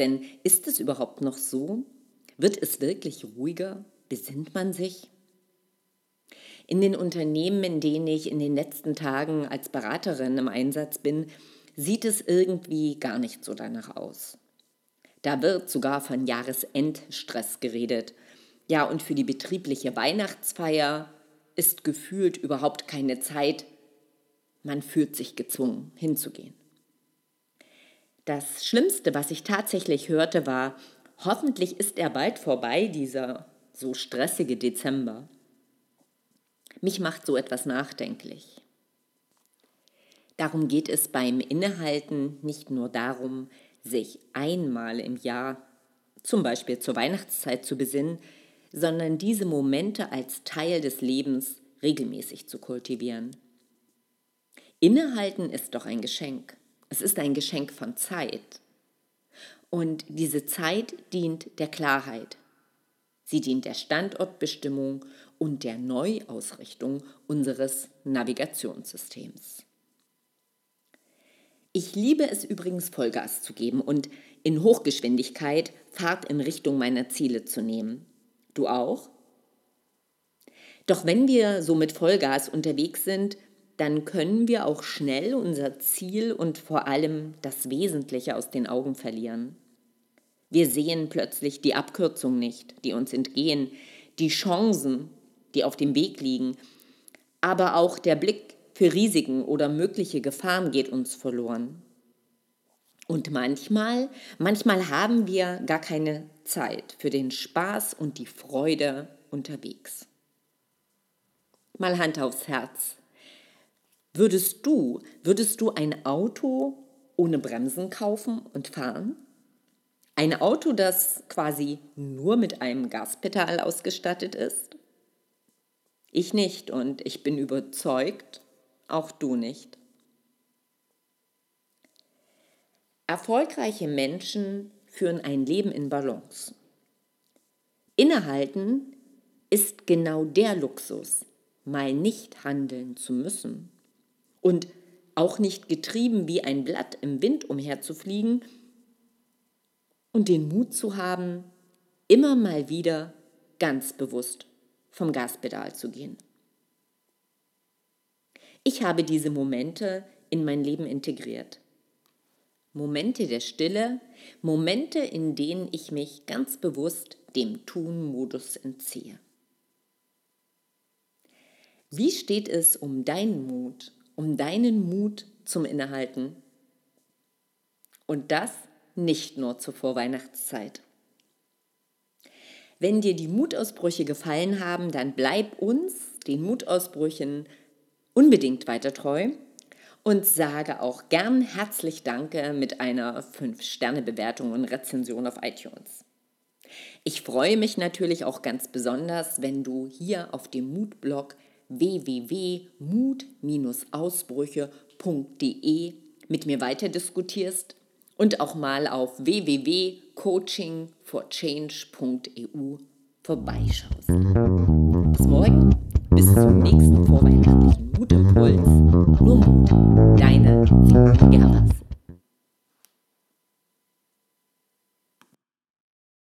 Denn ist es überhaupt noch so? Wird es wirklich ruhiger? Besinnt man sich? In den Unternehmen, in denen ich in den letzten Tagen als Beraterin im Einsatz bin, sieht es irgendwie gar nicht so danach aus. Da wird sogar von Jahresendstress geredet. Ja, und für die betriebliche Weihnachtsfeier ist gefühlt überhaupt keine Zeit. Man fühlt sich gezwungen, hinzugehen. Das Schlimmste, was ich tatsächlich hörte, war, hoffentlich ist er bald vorbei, dieser so stressige Dezember. Mich macht so etwas nachdenklich. Darum geht es beim Innehalten nicht nur darum, sich einmal im Jahr, zum Beispiel zur Weihnachtszeit, zu besinnen, sondern diese Momente als Teil des Lebens regelmäßig zu kultivieren. Innehalten ist doch ein Geschenk. Es ist ein Geschenk von Zeit. Und diese Zeit dient der Klarheit. Sie dient der Standortbestimmung und der Neuausrichtung unseres Navigationssystems. Ich liebe es übrigens Vollgas zu geben und in Hochgeschwindigkeit Fahrt in Richtung meiner Ziele zu nehmen. Du auch? Doch wenn wir so mit Vollgas unterwegs sind, dann können wir auch schnell unser Ziel und vor allem das Wesentliche aus den Augen verlieren. Wir sehen plötzlich die Abkürzung nicht, die uns entgehen, die Chancen, die auf dem Weg liegen. Aber auch der Blick für Risiken oder mögliche Gefahren geht uns verloren. Und manchmal, manchmal haben wir gar keine Zeit für den Spaß und die Freude unterwegs. Mal Hand aufs Herz. Würdest du, würdest du ein Auto ohne Bremsen kaufen und fahren? Ein Auto, das quasi nur mit einem Gaspedal ausgestattet ist? Ich nicht und ich bin überzeugt, auch du nicht. Erfolgreiche Menschen führen ein Leben in Balance. Innehalten ist genau der Luxus, mal nicht handeln zu müssen und auch nicht getrieben wie ein Blatt im Wind umherzufliegen und den Mut zu haben, immer mal wieder ganz bewusst vom Gaspedal zu gehen. Ich habe diese Momente in mein Leben integriert. Momente der Stille, Momente, in denen ich mich ganz bewusst dem Tun-Modus entziehe. Wie steht es um deinen Mut, um deinen Mut zum Innehalten? Und das nicht nur zur Vorweihnachtszeit. Wenn dir die Mutausbrüche gefallen haben, dann bleib uns, den Mutausbrüchen, unbedingt weiter treu und sage auch gern herzlich Danke mit einer 5-Sterne-Bewertung und Rezension auf iTunes. Ich freue mich natürlich auch ganz besonders, wenn du hier auf dem Mutblog www.mut-ausbrüche.de mit mir weiter diskutierst und auch mal auf www.coachingforchange.eu vorbeischaust. Bis morgen, bis zum nächsten vorweihnachtlichen Mutimpuls.